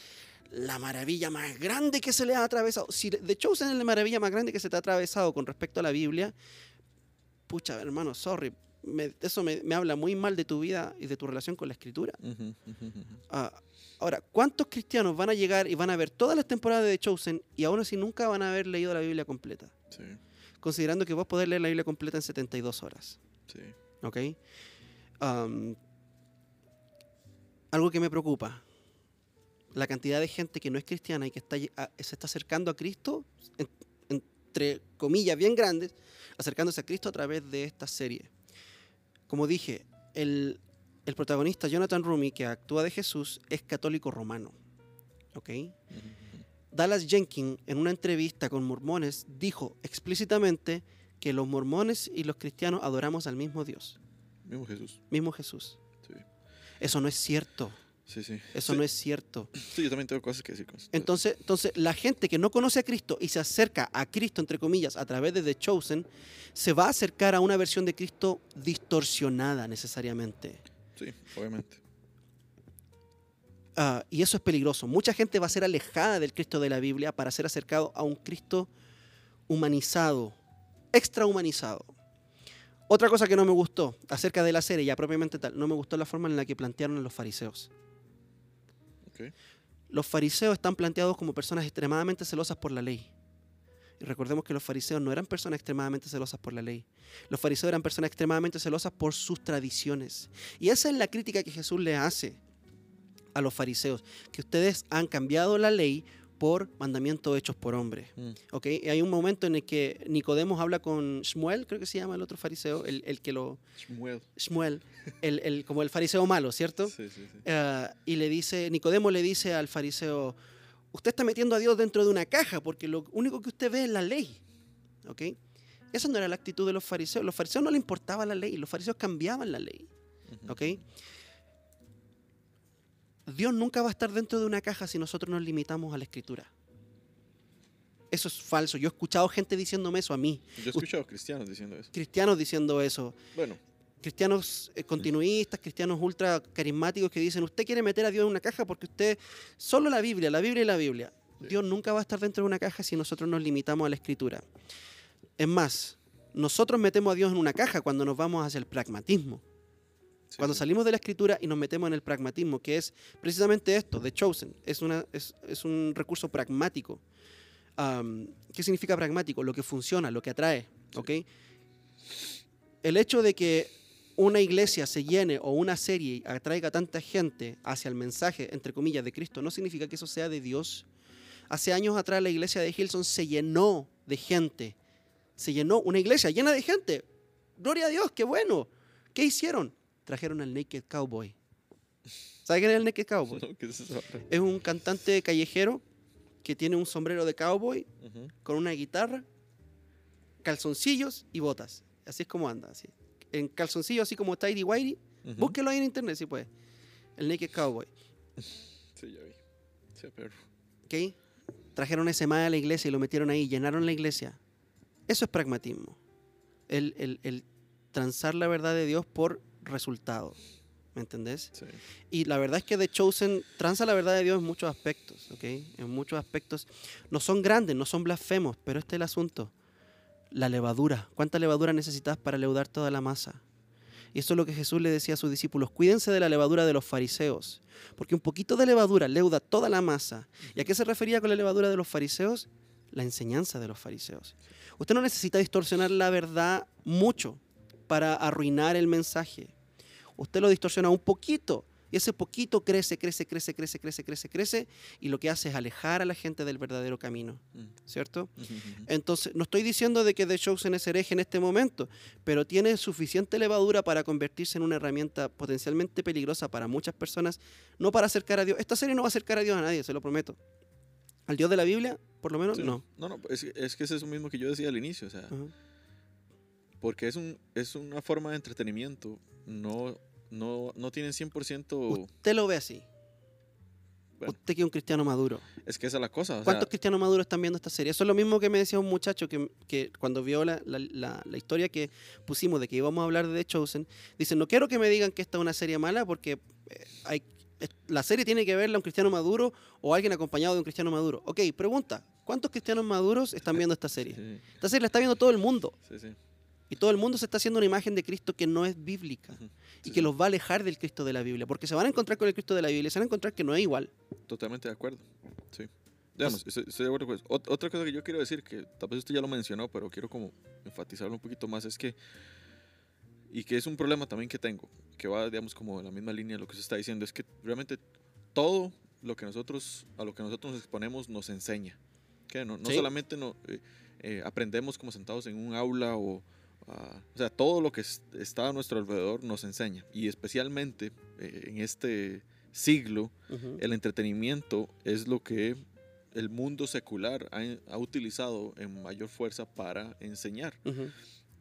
la maravilla más grande que se le ha atravesado. Si The Chosen es la maravilla más grande que se te ha atravesado con respecto a la Biblia, pucha, hermano, sorry. me- eso me, me habla muy mal de tu vida y de tu relación con la escritura. Ah, ahora, ¿cuántos cristianos van a llegar y van a ver todas las temporadas de The Chosen y aún así nunca van a haber leído la Biblia completa? Sí, Considerando que vos podés leer la Biblia completa en 72 horas. sí. ¿ok? Algo que me preocupa, la cantidad de gente que no es cristiana y que está, a- se está acercando a Cristo, en- entre comillas bien grandes, acercándose a Cristo a través de esta serie. Como dije, el, el protagonista Jonathan Rumi, que actúa de Jesús, es católico romano. ¿ok? Dallas Jenkins, en una entrevista con mormones, dijo explícitamente que los mormones y los cristianos adoramos al mismo Dios, Mismo Jesús. mismo Jesús. Sí, Eso no es cierto. Sí. sí. Eso Sí, no es cierto. Sí, yo también tengo cosas que decir. Entonces, entonces, la gente que no conoce a Cristo y se acerca a Cristo, entre comillas, a través de The Chosen, se va a acercar a una versión de Cristo distorsionada necesariamente. Sí, obviamente. Ah, y eso es peligroso. Mucha gente va a ser alejada del Cristo de la Biblia para ser acercado a un Cristo humanizado, extrahumanizado. Otra cosa que no me gustó acerca de la serie, ya propiamente tal, no me gustó la forma en la que plantearon a los fariseos. Los fariseos están planteados como personas extremadamente celosas por la ley. Y recordemos que los fariseos no eran personas extremadamente celosas por la ley. Los fariseos eran personas extremadamente celosas por sus tradiciones. Y esa es la crítica que Jesús le hace a los fariseos, que ustedes han cambiado la ley por mandamientos hechos por hombres. Mm, ¿ok? Y hay un momento en el que Nicodemos habla con Shmuel, creo que se llama el otro fariseo, el, el que lo... Shmuel. Shmuel, el, el- como el fariseo malo, ¿cierto? Sí, sí, sí. Eh, y le dice, Nicodemo le dice al fariseo, usted está metiendo a Dios dentro de una caja porque lo único que usted ve es la ley. ¿Ok? Esa no era la actitud de los fariseos. Los fariseos no le importaba la ley, los fariseos cambiaban la ley. Ujú. ¿Ok? Dios nunca va a estar dentro de una caja si nosotros nos limitamos a la escritura. Eso es falso. Yo he escuchado gente diciéndome eso a mí, Yo he escuchado cristianos diciendo eso. cristianos diciendo eso. Bueno, cristianos eh, continuistas, cristianos ultra carismáticos que dicen, usted quiere meter a Dios en una caja porque usted, solo la Biblia, la Biblia y la Biblia. Sí. Dios nunca va a estar dentro de una caja si nosotros nos limitamos a la escritura. Es más, nosotros metemos a Dios en una caja cuando nos vamos hacia el pragmatismo. Sí, Cuando sí. salimos de la escritura y nos metemos en el pragmatismo, que es precisamente esto, The Chosen, es, una, es, es un recurso pragmático. Am, ¿Qué significa pragmático? Lo que funciona, lo que atrae. ¿ok? El hecho de que una iglesia se llene o una serie atraiga tanta gente hacia el mensaje, entre comillas, de Cristo, no significa que eso sea de Dios. Hace años atrás la iglesia de Hilson se llenó de gente. Se llenó una iglesia llena de gente. Gloria a Dios, qué bueno. ¿Qué hicieron? Trajeron al Naked Cowboy. ¿Sabe quién es el Naked Cowboy? No, ¿qué es eso? Es un cantante callejero que tiene un sombrero de cowboy Ujú. con una guitarra, calzoncillos y botas. Así es como anda. Así. En calzoncillos, así como Tidy Whitey. Ujú. Búsquelo ahí en internet si puede. El Naked Cowboy. Sí, ya vi. Sí, pero. ¿ok? Trajeron ese mal a la iglesia y lo metieron ahí, llenaron la iglesia. Eso es pragmatismo. El, el- el transar la verdad de Dios por resultado. ¿Me entendés? Sí. Y la verdad es que The Chosen tranza la verdad de Dios en muchos aspectos, ¿ok? En muchos aspectos. No son grandes, no son blasfemos, pero este es el asunto. La levadura. ¿Cuánta levadura necesitas para leudar toda la masa? Y eso es lo que Jesús le decía a sus discípulos. Cuídense de la levadura de los fariseos, porque un poquito de levadura leuda toda la masa. ¿Y a qué se refería con la levadura de los fariseos? La enseñanza de los fariseos. Usted no necesita distorsionar la verdad mucho para arruinar el mensaje. Usted lo distorsiona un poquito y ese poquito crece, crece, crece, crece, crece, crece, crece y lo que hace es alejar a la gente del verdadero camino, Mm. ¿cierto? Entonces, no estoy diciendo de que The Chosen es hereje en este momento, pero tiene suficiente levadura para convertirse en una herramienta potencialmente peligrosa para muchas personas, no para acercar a Dios. Esta serie no va a acercar a Dios a nadie, se lo prometo. Al Dios de la Biblia, por lo menos, Sí. no. No, no, es, es que es eso mismo que yo decía al inicio, o sea. Porque es, un, es una forma de entretenimiento, no, no, no tienen 100%, Usted lo ve así. Bueno. Usted que es un cristiano maduro. es que esa es la cosa, o sea, ¿Cuántos cristianos maduros están viendo esta serie? Eso es lo mismo que me decía un muchacho que, que cuando vio la, la- la- la historia que pusimos de que íbamos a hablar de The Chosen, dice, no quiero que me digan que esta es una serie mala porque eh, hay, la serie tiene que verla un cristiano maduro o alguien acompañado de un cristiano maduro. Ok, pregunta, ¿cuántos cristianos maduros están viendo esta serie? sí, Esta serie la está viendo todo el mundo sí, sí, y todo el mundo se está haciendo una imagen de Cristo que no es bíblica y sí, que los va a alejar del Cristo de la Biblia porque se van a encontrar con el Cristo de la Biblia y se van a encontrar que no es igual. totalmente de acuerdo, sí. Digamos, estoy, estoy de acuerdo con eso. Ot- Otra cosa que yo quiero decir, que tal vez usted ya lo mencionó, pero quiero como enfatizarlo un poquito más, es que, y que es un problema también que tengo, que va, digamos, como en la misma línea de lo que se está diciendo, es que realmente todo lo que nosotros, a lo que nosotros nos exponemos nos enseña. Que no, no Sí. solamente no, eh, eh, aprendemos como sentados en un aula o... ah, o sea, todo lo que es- está a nuestro alrededor nos enseña. Y especialmente eh, en este siglo, Ujú. el entretenimiento es lo que el mundo secular ha, ha utilizado en mayor fuerza para enseñar. Ujú.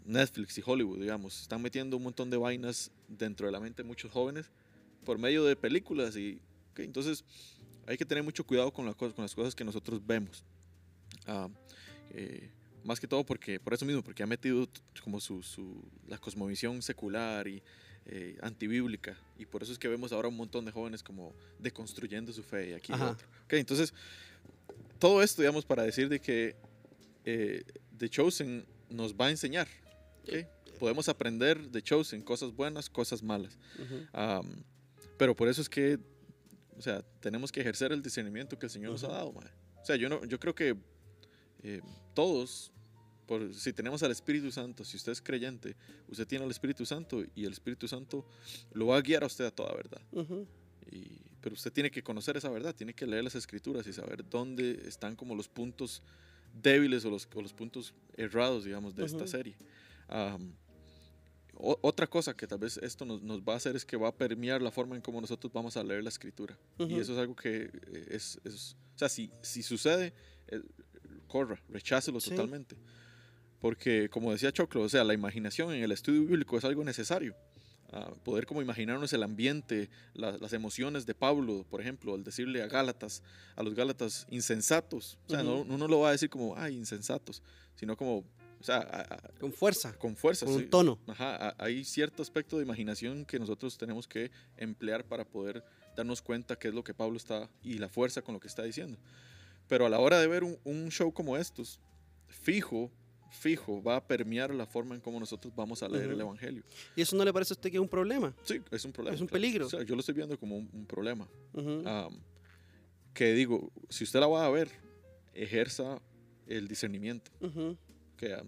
Netflix y Hollywood, digamos, están metiendo un montón de vainas dentro de la mente de muchos jóvenes por medio de películas y ok, entonces hay que tener mucho cuidado con, las cosas, con las cosas que nosotros vemos. Ah, eh, más que todo porque, por eso mismo, porque ha metido como su, su- la cosmovisión secular y eh, antibíblica. Y por eso es que vemos ahora un montón de jóvenes como deconstruyendo su fe y aquí y otro. Ok, entonces, todo esto, digamos, para decir de que eh, The Chosen nos va a enseñar. ¿ok? Podemos aprender de Chosen cosas buenas, cosas malas. Ujú. Am, pero por eso es que, o sea, tenemos que ejercer el discernimiento que el Señor nos ha dado, mae. O sea, yo, no, yo creo que eh, todos, por, si tenemos al Espíritu Santo, si usted es creyente, usted tiene al Espíritu Santo y el Espíritu Santo lo va a guiar a usted a toda verdad. Ujú. Y- pero usted tiene que conocer esa verdad, tiene que leer las escrituras y saber dónde están como los puntos débiles o los, o los puntos errados, digamos, de esta Ujú. serie. Am, o- otra cosa que tal vez esto nos, nos va a hacer es que va a permear la forma en cómo nosotros vamos a leer la escritura. Y Ujú. eso es algo que eh, es, es- o sea, si, si sucede, eh, corra, rechácelo Sí. totalmente. Porque, como decía Choclo, o sea, la imaginación en el estudio bíblico es algo necesario. Ah, poder como imaginarnos el ambiente, la- las emociones de Pablo, por ejemplo, al decirle a Gálatas, a los Gálatas, insensatos. O sea, no, uno lo va a decir como, ay, insensatos, sino como, o sea, a- a- Con fuerza, con fuerza. con sí. un tono. Ajá, hay cierto aspecto de imaginación que nosotros tenemos que emplear para poder darnos cuenta qué es lo que Pablo está y la fuerza con lo que está diciendo. Pero a la hora de ver un, un show como estos, fijo, fijo, va a permear la forma en cómo nosotros vamos a leer el. Evangelio. ¿Y eso no le parece a usted que es un problema? Sí, es un problema. Es un claro. peligro. O sea, yo lo estoy viendo como un, un problema. Que digo, si usted la va a ver, ejerza el discernimiento. Que ah,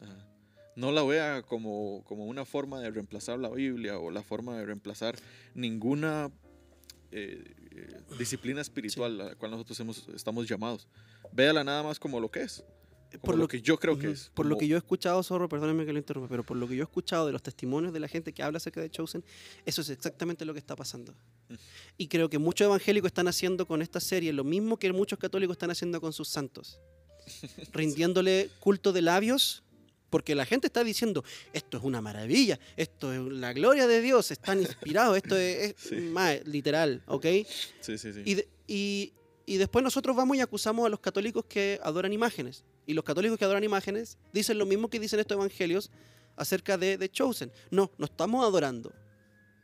ah, no la vea como, como una forma de reemplazar la Biblia o la forma de reemplazar ninguna eh, eh, disciplina espiritual a la cual nosotros hemos, estamos llamados. Véala nada más como lo que es, como Por lo, lo que yo creo que es. Por lo que yo he escuchado, Zorro, perdónenme que lo interrumpa, pero por lo que yo he escuchado de los testimonios de la gente que habla acerca de Chosen, eso es exactamente lo que está pasando. Mm. Y creo que muchos evangélicos están haciendo con esta serie lo mismo que muchos católicos están haciendo con sus santos. Rindiéndole culto de labios, porque la gente está diciendo, esto es una maravilla, esto es la gloria de Dios, están inspirados, esto es, es Sí. mae, literal, ¿ok? Sí, sí, sí. Y, de- y- y después nosotros vamos y acusamos a los católicos que adoran imágenes. Y los católicos que adoran imágenes dicen lo mismo que dicen estos evangelios acerca de, de Chosen. No, no estamos adorando.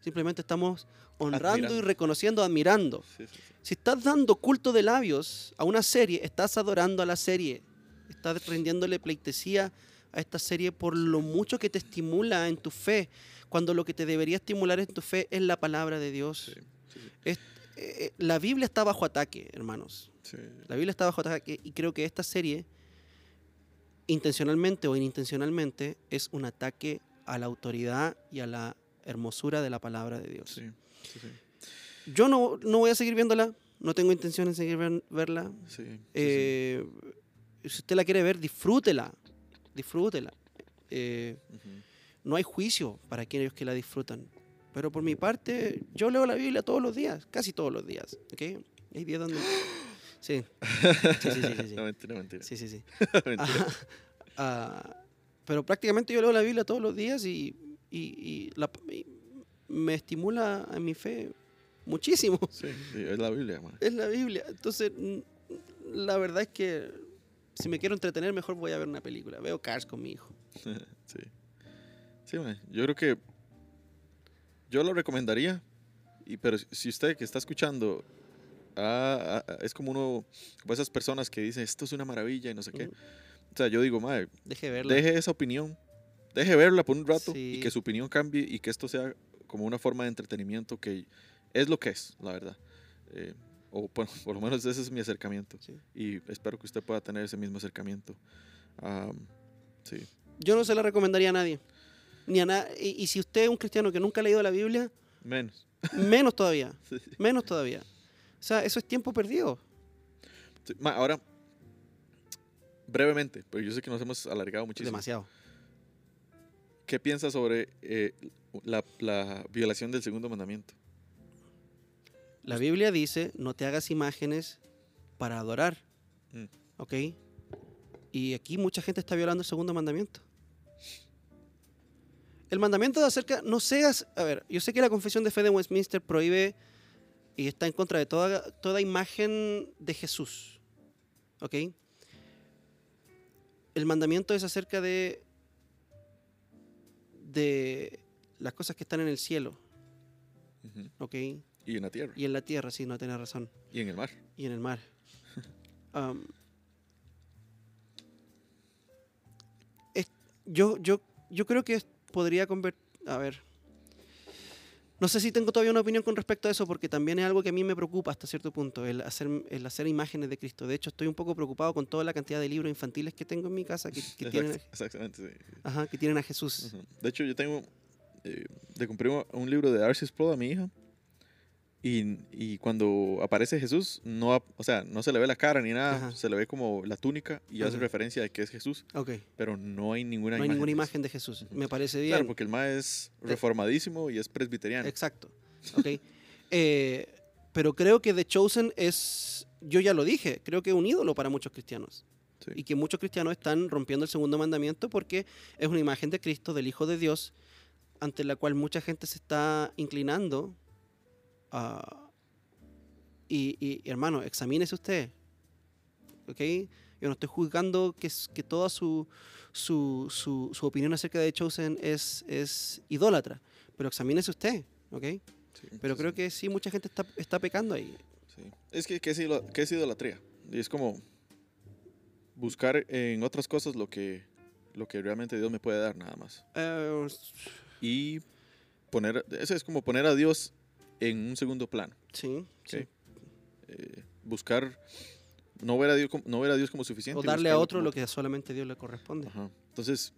Simplemente estamos honrando y reconociendo, admirando. Sí. Si estás dando culto de labios a una serie, estás adorando a la serie. Estás rindiéndole pleitesía a esta serie por lo mucho que te estimula en tu fe, cuando lo que te debería estimular en tu fe es la palabra de Dios. Sí, sí, sí. Es- eh, la Biblia está bajo ataque, hermanos. Sí. La Biblia está bajo ataque y creo que esta serie, intencionalmente o inintencionalmente, es un ataque a la autoridad y a la hermosura de la palabra de Dios. Yo no, no voy a seguir viéndola, no tengo intención de seguir ver- verla. Eh, Si usted la quiere ver, disfrútela, disfrútela. Eh, Ujú. no hay juicio para aquellos que la disfrutan. Pero por mi parte, yo leo la Biblia todos los días, casi todos los días. ¿ok? Hay días donde... Sí, sí, sí, sí, sí, sí. No, mentira, mentira. Sí, sí, sí. Mentira. Ajá. Ah, pero prácticamente yo leo la Biblia todos los días y, y- y la- y me estimula en mi fe muchísimo. Sí, sí, es la Biblia, man. Es la Biblia. Entonces, la verdad es que si me quiero entretener, mejor voy a ver una película. Veo Cars con mi hijo. sí. Sí, man. Yo creo que yo lo recomendaría, y, pero si usted que está escuchando ah, ah, es como uno, como esas personas que dicen esto es una maravilla y no sé qué. Ujú. O sea, yo digo, madre, Deje verla. deje esa opinión, deje verla por un rato Sí. y que su opinión cambie y que esto sea como una forma de entretenimiento que es lo que es, la verdad. Eh, o por, por lo menos ese es mi acercamiento. Sí. Y espero que usted pueda tener ese mismo acercamiento. Am, sí. Yo no se la recomendaría a nadie. Ni a na- y, y si usted es un cristiano que nunca ha leído la Biblia, Menos. menos todavía. Sí. Menos todavía. O sea, eso es tiempo perdido. Sí, ma, ahora, brevemente, pero yo sé que nos hemos alargado muchísimo. Demasiado. ¿Qué piensa sobre eh, la, la violación del segundo mandamiento? La Biblia dice, no te hagas imágenes para adorar. Mm. ¿Ok? Y aquí mucha gente está violando el segundo mandamiento. El mandamiento de acerca, no seas, a ver, yo sé que la confesión de fe de Westminster prohíbe y está en contra de toda, toda imagen de Jesús. ¿Ok? El mandamiento es acerca de, de las cosas que están en el cielo. ¿Ok? Y en la tierra. Y en la tierra, sí, no tenés razón. Y en el mar. Y en el mar. Es- yo, yo, yo creo que podría convertir... A ver. No sé si tengo todavía una opinión con respecto a eso, porque también es algo que a mí me preocupa hasta cierto punto, el hacer, el hacer imágenes de Cristo. De hecho, estoy un poco preocupado con toda la cantidad de libros infantiles que tengo en mi casa que, que tienen, Exact- Exactamente, sí. ajá, que tienen a Jesús. De hecho, yo tengo. eh, le compré un- un libro de Arceus Pro a mi hija. Y, y cuando aparece Jesús, no, o sea, no se le ve la cara ni nada. Ajá. Se le ve como la túnica y hace Ajá. referencia de que es Jesús. Pero no hay ninguna No hay imagen. ninguna de imagen de Jesús. Me parece bien. Claro, porque el ma es De- reformadísimo y es presbiteriano. Exacto. Ok. Eh, pero creo que The Chosen es, yo ya lo dije, creo que es un ídolo para muchos cristianos. Sí. Y que muchos cristianos están rompiendo el segundo mandamiento porque es una imagen de Cristo, del Hijo de Dios, ante la cual mucha gente se está inclinando. Ah, y, y, hermano, examínese usted. ¿Ok? Yo no estoy juzgando que, que toda su, su, su, su opinión acerca de Chosen es, es idólatra, pero examínese usted. ¿Ok? Sí, Pero sí, creo que sí, mucha gente está, está pecando ahí. sí. Es que, ¿qué es, qué es idolatría? Y es como buscar en otras cosas lo que, lo que realmente Dios me puede dar, nada más. Eh, y poner, eso es como poner a Dios en un segundo plano. sí, sí. Eh, buscar, no ver, a Dios como, no ver a Dios como suficiente. O darle a otro como- lo que solamente Dios le corresponde. Ajá. Entonces,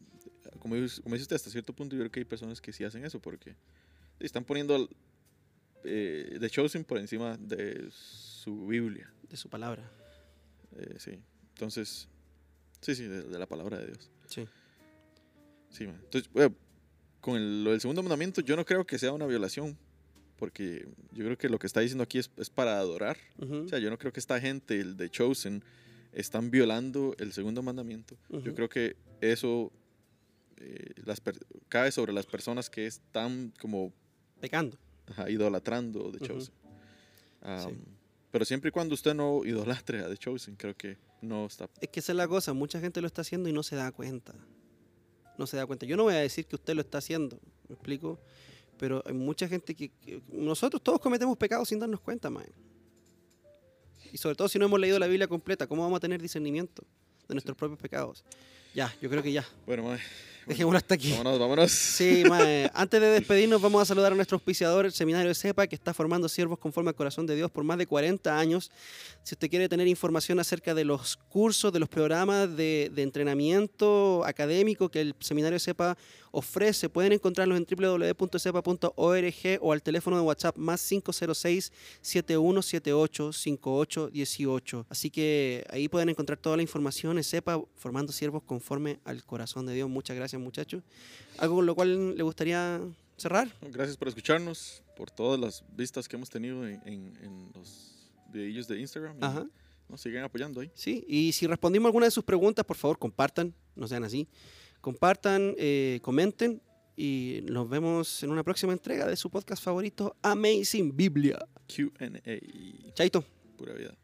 como, como dice usted, hasta cierto punto yo creo que hay personas que sí hacen eso porque están poniendo eh, The Chosen por encima de su Biblia. De su palabra. Eh, sí. Entonces, sí, sí, de, de la palabra de Dios. Sí. Sí, man. Entonces, bueno, con el- lo del segundo mandamiento, yo no creo que sea una violación, porque yo creo que lo que está diciendo aquí es, es para adorar. O sea, yo no creo que esta gente, el de Chosen, están violando el segundo mandamiento. Yo creo que eso eh, las cae sobre las personas que están como Pecando. ajá, idolatrando Ujú. Chosen. Sí. Um, Pero siempre y cuando usted no idolatre a The Chosen, creo que no está. Es que esa es la cosa. Mucha gente lo está haciendo y no se da cuenta. No se da cuenta. Yo no voy a decir que usted lo está haciendo. ¿Me explico? Pero hay mucha gente que, que- Nosotros todos cometemos pecados sin darnos cuenta, mae. Y sobre todo si no hemos leído la Biblia completa, ¿cómo vamos a tener discernimiento de nuestros propios pecados? Ya, yo creo que ya. Bueno, mae, Dejémoslo hasta aquí. vámonos, vámonos. Sí, mae. Antes de despedirnos, vamos a saludar a nuestro auspiciador, el Seminario de CEPA, que está formando siervos conforme al corazón de Dios por más de 40 años. Si usted quiere tener información acerca de los cursos, de los programas de, de entrenamiento académico que el Seminario CEPA ofrece, pueden encontrarlos en www.cepa.org o al teléfono de WhatsApp más 506-7178-5818. Así que ahí pueden encontrar toda la información en CEPA, formando siervos conforme al corazón de Dios. Muchas gracias, muchachos. ¿Algo con lo cual le gustaría cerrar? Gracias por escucharnos, por todas las vistas que hemos tenido en, en- en los videillos de Instagram. Ajá. Nos siguen apoyando ahí. Sí, y si respondimos alguna de sus preguntas, por favor, compartan, no sean así. Compartan, eh, comenten y nos vemos en una próxima entrega de su podcast favorito, Amazing Biblia. QA. Chaito. Pura vida.